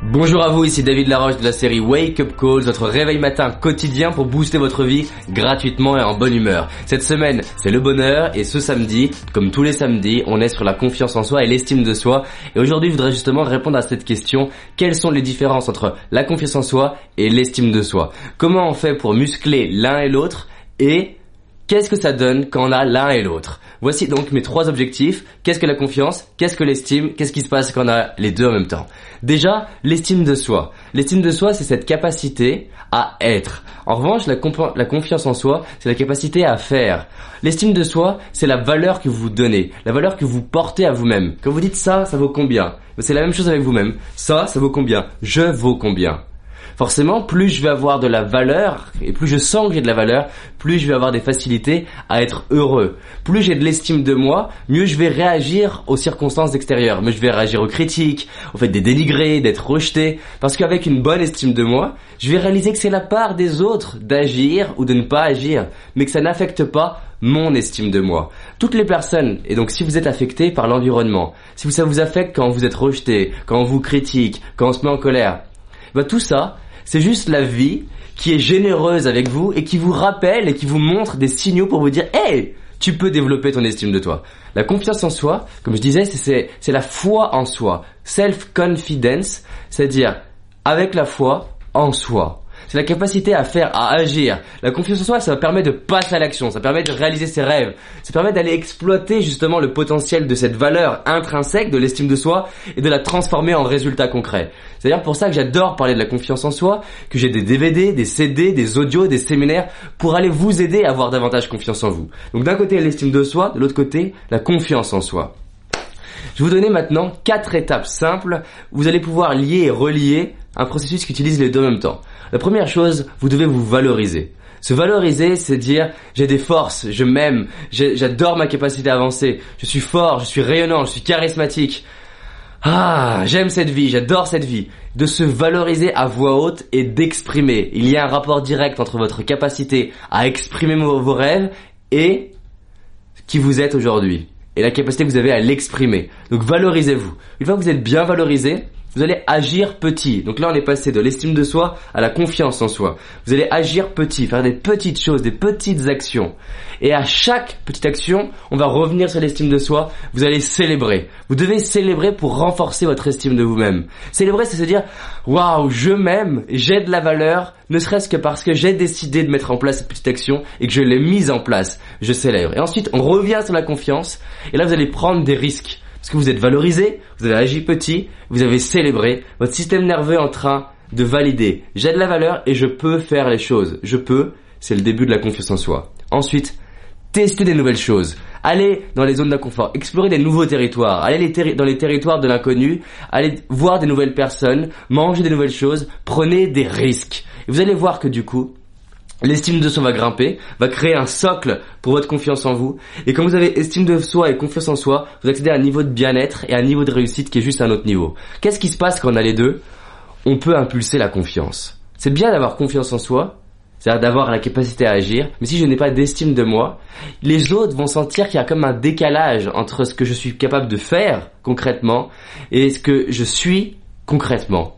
Bonjour à vous, ici David Laroche de la série Wake Up Calls, votre réveil matin quotidien pour booster votre vie gratuitement et en bonne humeur. Cette semaine, c'est le bonheur et ce samedi, comme tous les samedis, on est sur la confiance en soi et l'estime de soi. Et aujourd'hui, je voudrais justement répondre à cette question. Quelles sont les différences entre la confiance en soi et l'estime de soi? Comment on fait pour muscler l'un et l'autre et Qu'est-ce que ça donne quand on a l'un et l'autre? Voici donc mes trois objectifs. Qu'est-ce que la confiance? Qu'est-ce que l'estime? Qu'est-ce qui se passe quand on a les deux en même temps? Déjà, l'estime de soi. L'estime de soi, c'est cette capacité à être. En revanche, la, confiance en soi, c'est la capacité à faire. L'estime de soi, c'est la valeur que vous vous donnez, la valeur que vous portez à vous-même. Quand vous dites ça, ça vaut combien? C'est la même chose avec vous-même. Ça, ça vaut combien? Je vaux combien? Forcément, plus je vais avoir de la valeur, et plus je sens que j'ai de la valeur, plus je vais avoir des facilités à être heureux. Plus j'ai de l'estime de moi, mieux je vais réagir aux circonstances extérieures. Mieux je vais réagir aux critiques, au fait d'être dénigré, d'être rejeté. Parce qu'avec une bonne estime de moi, je vais réaliser que c'est la part des autres d'agir ou de ne pas agir, mais que ça n'affecte pas mon estime de moi. Toutes les personnes, et donc si vous êtes affecté par l'environnement, si ça vous affecte quand vous êtes rejeté, quand on vous critique, quand on se met en colère, bah tout ça, c'est juste la vie qui est généreuse avec vous et qui vous rappelle et qui vous montre des signaux pour vous dire Hey, tu peux développer ton estime de toi. La confiance en soi, comme je disais, c'est, c'est la foi en soi. Self-confidence, c'est-à-dire avec la foi en soi c'est la capacité à faire, à agir. La confiance en soi, ça permet de passer à l'action, ça permet de réaliser ses rêves, ça permet d'aller exploiter justement le potentiel de cette valeur intrinsèque de l'estime de soi et de la transformer en résultat concret. C'est d'ailleurs pour ça que j'adore parler de la confiance en soi, que j'ai des DVD, des CD, des audios, des séminaires pour aller vous aider à avoir davantage confiance en vous. Donc d'un côté l'estime de soi, de l'autre côté la confiance en soi. Je vais vous donner maintenant quatre étapes simples vous allez pouvoir lier et relier un processus qui utilise les deux en même temps. La première chose, vous devez vous valoriser. Se valoriser, c'est dire j'ai des forces, je m'aime, j'adore ma capacité à avancer, je suis fort, je suis rayonnant, je suis charismatique. Ah, j'aime cette vie, j'adore cette vie. De se valoriser à voix haute et d'exprimer. Il y a un rapport direct entre votre capacité à exprimer vos rêves et qui vous êtes aujourd'hui. Et la capacité que vous avez à l'exprimer. Donc valorisez-vous. Une fois que vous êtes bien valorisé, vous allez agir petit. Donc là, on est passé de l'estime de soi à la confiance en soi. Vous allez agir petit, faire des petites choses, des petites actions. Et à chaque petite action, on va revenir sur l'estime de soi. Vous allez célébrer. Vous devez célébrer pour renforcer votre estime de vous-même. Célébrer, c'est se dire, waouh, je m'aime, j'ai de la valeur, ne serait-ce que parce que j'ai décidé de mettre en place cette petite action et que je l'ai mise en place. Je célèbre. Et ensuite, on revient sur la confiance. Et là, vous allez prendre des risques. Parce que vous êtes valorisé, vous avez agi petit, vous avez célébré, votre système nerveux est en train de valider. J'ai de la valeur et je peux faire les choses. Je peux, c'est le début de la confiance en soi. Ensuite, tester des nouvelles choses. Allez dans les zones d'inconfort, explorer des nouveaux territoires, allez dans les territoires de l'inconnu, allez voir des nouvelles personnes, manger des nouvelles choses, prenez des risques. Et vous allez voir que du coup, L'estime de soi va grimper, va créer un socle pour votre confiance en vous. Et quand vous avez estime de soi et confiance en soi, vous accédez à un niveau de bien-être et à un niveau de réussite qui est juste un autre niveau. Qu'est-ce qui se passe quand on a les deux? On peut impulser la confiance. C'est bien d'avoir confiance en soi, c'est-à-dire d'avoir la capacité à agir, mais si je n'ai pas d'estime de moi, les autres vont sentir qu'il y a comme un décalage entre ce que je suis capable de faire concrètement et ce que je suis concrètement.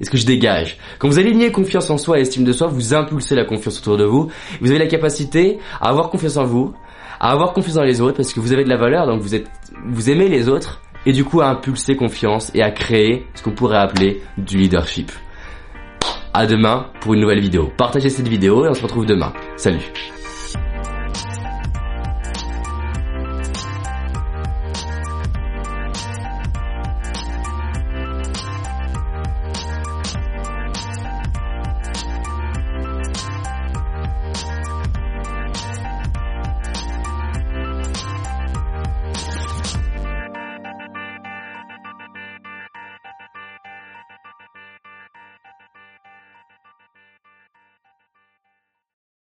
Est-ce que je dégage Quand vous alignez confiance en soi et estime de soi, vous impulsez la confiance autour de vous. Vous avez la capacité à avoir confiance en vous, à avoir confiance dans les autres parce que vous avez de la valeur, donc vous êtes, vous aimez les autres et du coup à impulser confiance et à créer ce qu'on pourrait appeler du leadership. À demain pour une nouvelle vidéo. Partagez cette vidéo et on se retrouve demain. Salut